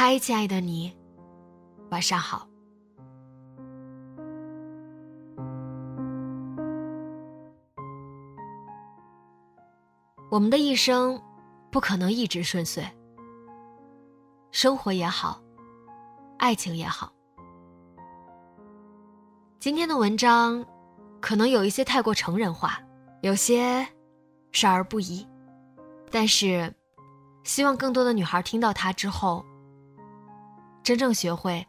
嗨，亲爱的你，晚上好。我们的一生不可能一直顺遂，生活也好，爱情也好。今天的文章可能有一些太过成人化，有些少儿不宜，但是希望更多的女孩听到它之后。真正学会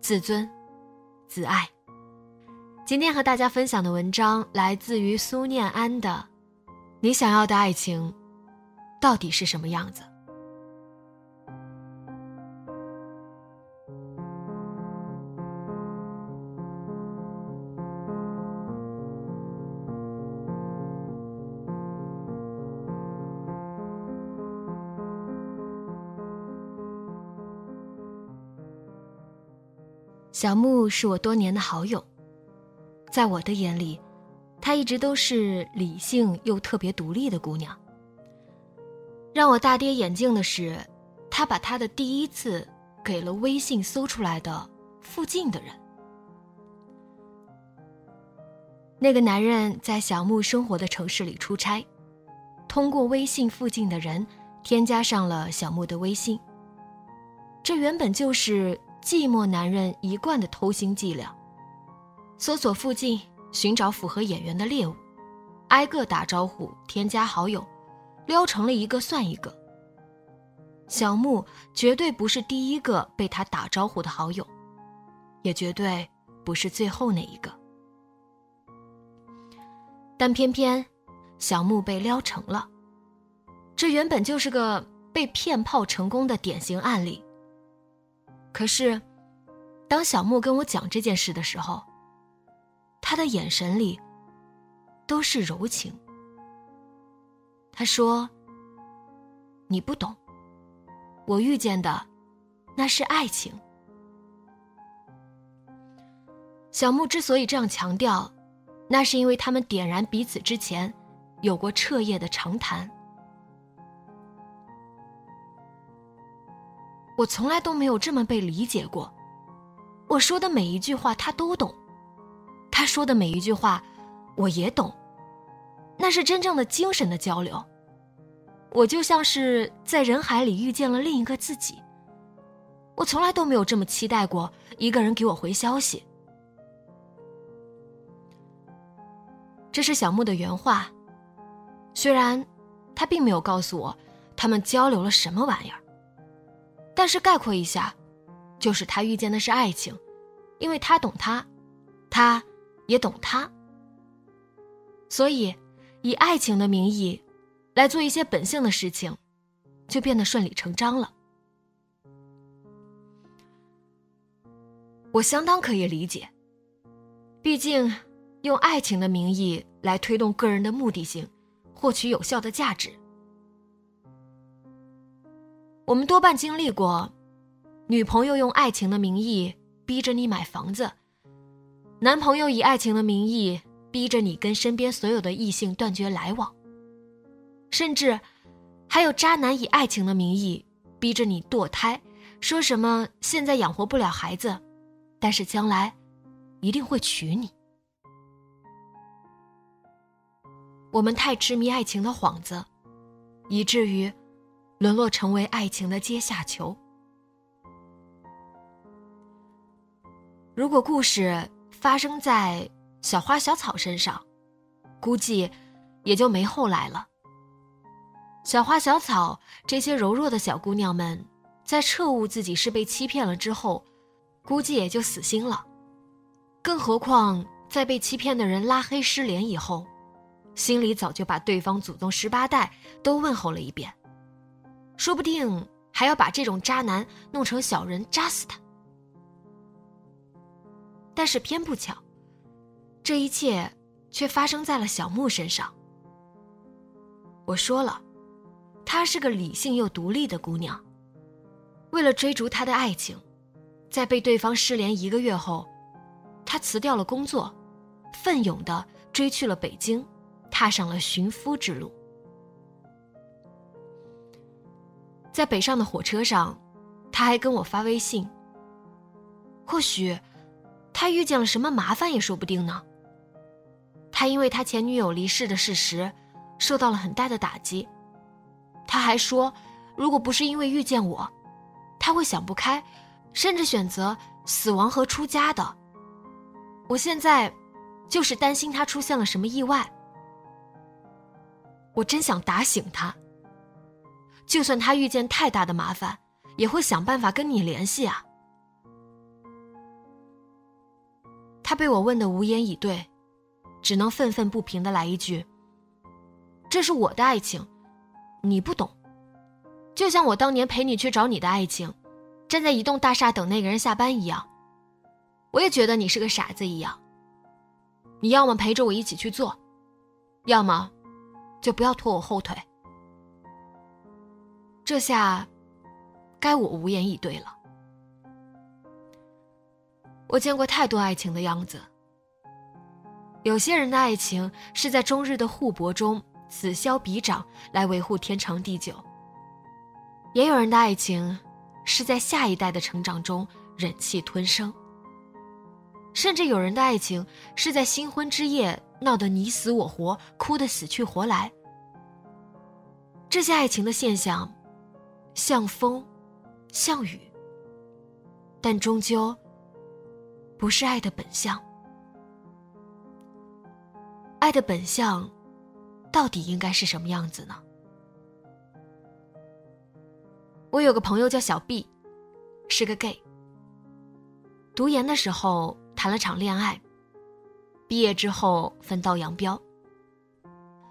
自尊、自爱。今天和大家分享的文章来自于苏念安的《你想要的爱情到底是什么样子》。小木是我多年的好友，在我的眼里，她一直都是理性又特别独立的姑娘。让我大跌眼镜的是，她把她的第一次给了微信搜出来的附近的人。那个男人在小木生活的城市里出差，通过微信附近的人添加上了小木的微信。这原本就是。寂寞男人一贯的偷腥伎俩，搜索附近，寻找符合眼缘的猎物，挨个打招呼，添加好友，撩成了一个算一个。小木绝对不是第一个被他打招呼的好友，也绝对不是最后那一个。但偏偏，小木被撩成了，这原本就是个被骗炮成功的典型案例。可是，当小木跟我讲这件事的时候，他的眼神里都是柔情。他说：“你不懂，我遇见的那是爱情。”小木之所以这样强调，那是因为他们点燃彼此之前，有过彻夜的长谈。我从来都没有这么被理解过，我说的每一句话他都懂，他说的每一句话，我也懂，那是真正的精神的交流。我就像是在人海里遇见了另一个自己。我从来都没有这么期待过一个人给我回消息。这是小木的原话，虽然他并没有告诉我他们交流了什么玩意儿。但是概括一下，就是他遇见的是爱情，因为他懂他，他也懂他，所以以爱情的名义来做一些本性的事情，就变得顺理成章了。我相当可以理解，毕竟用爱情的名义来推动个人的目的性，获取有效的价值。我们多半经历过，女朋友用爱情的名义逼着你买房子，男朋友以爱情的名义逼着你跟身边所有的异性断绝来往，甚至还有渣男以爱情的名义逼着你堕胎，说什么现在养活不了孩子，但是将来一定会娶你。我们太痴迷爱情的幌子，以至于沦落成为爱情的阶下囚。如果故事发生在小花小草身上，估计也就没后来了。小花小草这些柔弱的小姑娘们，在彻悟自己是被欺骗了之后，估计也就死心了。更何况，在被欺骗的人拉黑失联以后，心里早就把对方祖宗十八代都问候了一遍，说不定还要把这种渣男弄成小人扎死他。但是偏不巧，这一切却发生在了小木身上。我说了，她是个理性又独立的姑娘。为了追逐她的爱情，在被对方失联一个月后。她辞掉了工作，奋勇的追去了北京，踏上了寻夫之路。在北上的火车上，他还跟我发微信。或许，他遇见了什么麻烦也说不定呢。他因为他前女友离世的事实，受到了很大的打击。他还说，如果不是因为遇见我，他会想不开，甚至选择死亡和出家的。我现在，就是担心他出现了什么意外。我真想打醒他。就算他遇见太大的麻烦，也会想办法跟你联系啊。他被我问的无言以对，只能愤愤不平的来一句：“这是我的爱情，你不懂。就像我当年陪你去找你的爱情，站在一栋大厦等那个人下班一样。”我也觉得你是个傻子一样。你要么陪着我一起去做，要么就不要拖我后腿。这下该我无言以对了。我见过太多爱情的样子，有些人的爱情是在终日的互搏中此消彼长来维护天长地久，也有人的爱情是在下一代的成长中忍气吞声。甚至有人的爱情是在新婚之夜闹得你死我活，哭得死去活来。这些爱情的现象，像风，像雨，但终究不是爱的本相。爱的本相，到底应该是什么样子呢？我有个朋友叫小 B，是个 gay。读研的时候。谈了场恋爱，毕业之后分道扬镳。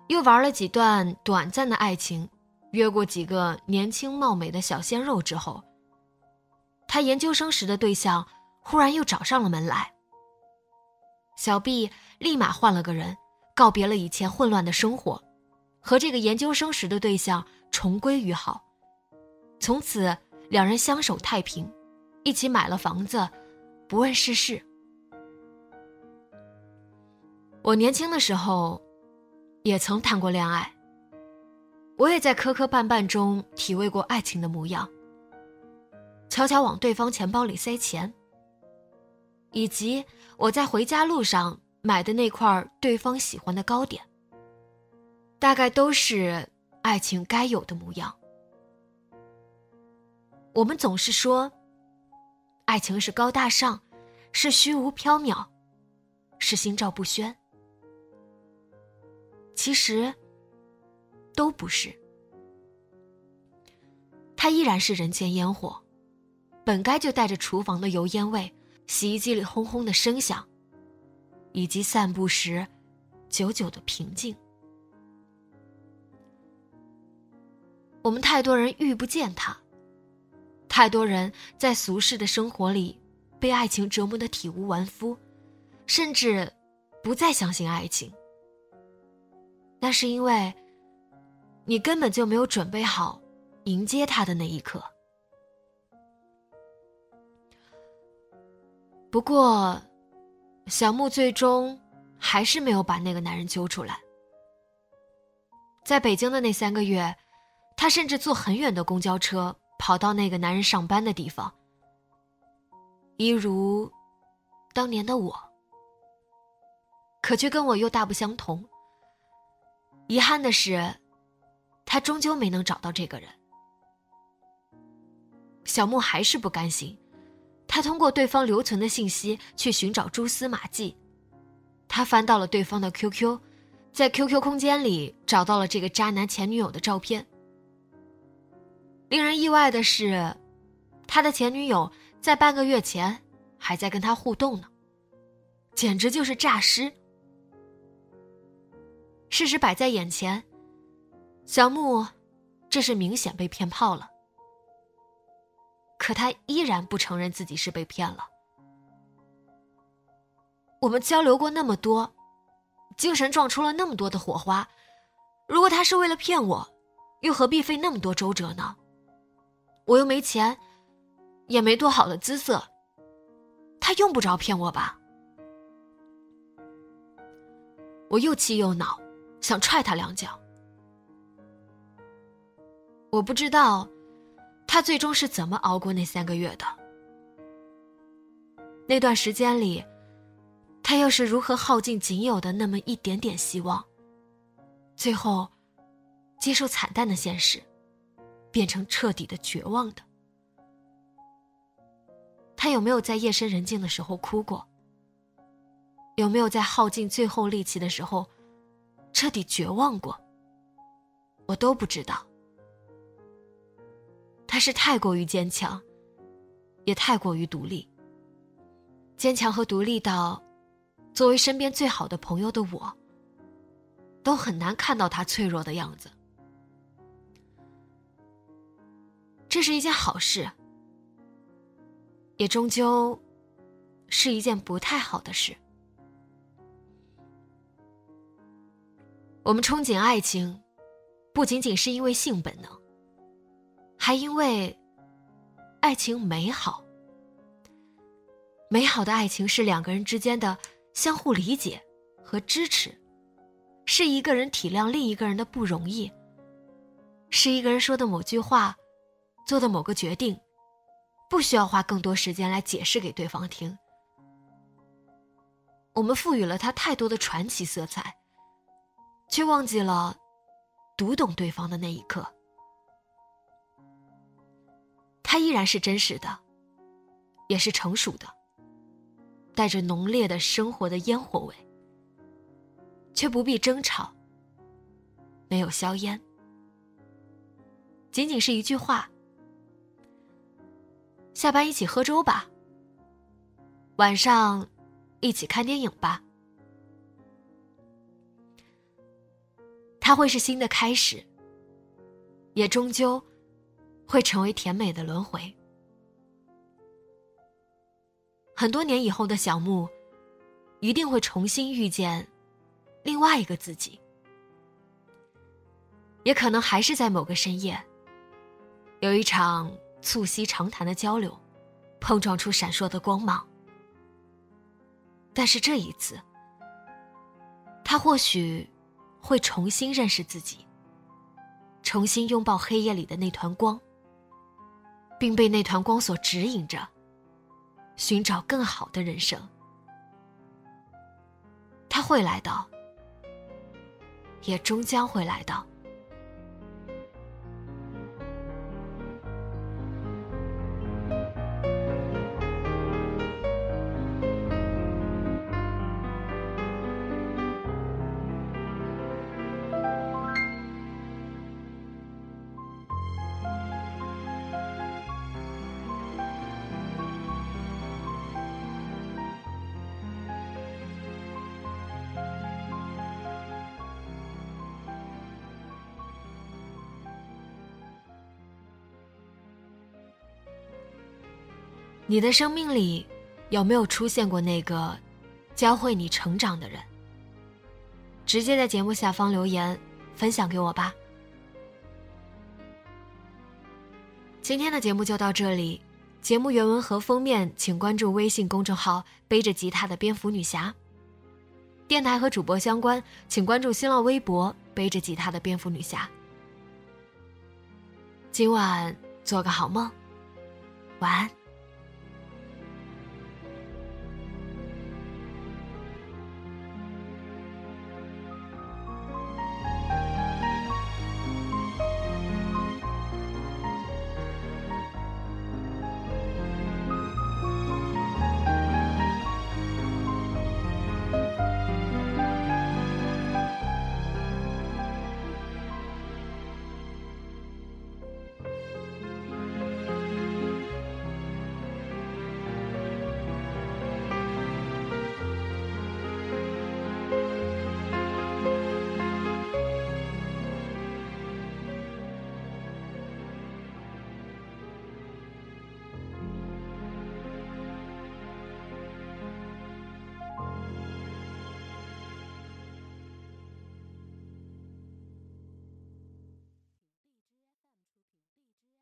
又玩了几段短暂的爱情，约过几个年轻貌美的小鲜肉之后，他研究生时的对象忽然又找上了门来。小 B 立马换了个人，告别了以前混乱的生活，和这个研究生时的对象重归于好。从此，两人相守太平，一起买了房子，不问世事。我年轻的时候，也曾谈过恋爱。我也在磕磕绊绊中体味过爱情的模样。悄悄往对方钱包里塞钱，以及我在回家路上买的那块对方喜欢的糕点，大概都是爱情该有的模样。我们总是说，爱情是高大上，是虚无缥缈，是心照不宣。其实，都不是。它依然是人间烟火，本该就带着厨房的油烟味、洗衣机里轰轰的声响，以及散步时久久的平静。我们太多人遇不见它，太多人在俗世的生活里被爱情折磨的体无完肤，甚至不再相信爱情。那是因为，你根本就没有准备好迎接他的那一刻。不过，小木最终还是没有把那个男人揪出来。在北京的那三个月，他甚至坐很远的公交车跑到那个男人上班的地方，一如当年的我，可却跟我又大不相同。遗憾的是，他终究没能找到这个人。小木还是不甘心，他通过对方留存的信息去寻找蛛丝马迹。他翻到了对方的 QQ，在 QQ 空间里找到了这个渣男前女友的照片。令人意外的是，他的前女友在半个月前还在跟他互动呢，简直就是诈尸。事实摆在眼前，小木这是明显被骗炮了。可他依然不承认自己是被骗了。我们交流过那么多，精神撞出了那么多的火花，如果他是为了骗我，又何必费那么多周折呢？我又没钱，也没多好的姿色，他用不着骗我吧？我又气又恼。想踹他两脚。我不知道，他最终是怎么熬过那三个月的。那段时间里，他又是如何耗尽仅有的那么一点点希望，最后接受惨淡的现实，变成彻底的绝望的？他有没有在夜深人静的时候哭过？有没有在耗尽最后力气的时候？彻底绝望过，我都不知道。他是太过于坚强，也太过于独立。坚强和独立到，作为身边最好的朋友的我，都很难看到他脆弱的样子。这是一件好事，也终究是一件不太好的事。我们憧憬爱情，不仅仅是因为性本能，还因为爱情美好。美好的爱情是两个人之间的相互理解和支持，是一个人体谅另一个人的不容易，是一个人说的某句话，做的某个决定，不需要花更多时间来解释给对方听。我们赋予了他太多的传奇色彩。却忘记了读懂对方的那一刻，他依然是真实的，也是成熟的，带着浓烈的生活的烟火味，却不必争吵，没有硝烟，仅仅是一句话：“下班一起喝粥吧，晚上一起看电影吧。”它会是新的开始，也终究会成为甜美的轮回。很多年以后的小木，一定会重新遇见另外一个自己，也可能还是在某个深夜，有一场促膝长谈的交流，碰撞出闪烁的光芒。但是这一次，他或许。会重新认识自己，重新拥抱黑夜里的那团光，并被那团光所指引着，寻找更好的人生。他会来到，也终将会来到。你的生命里有没有出现过那个教会你成长的人？直接在节目下方留言分享给我吧。今天的节目就到这里，节目原文和封面请关注微信公众号“背着吉他的蝙蝠女侠”。电台和主播相关，请关注新浪微博“背着吉他的蝙蝠女侠”。今晚做个好梦，晚安。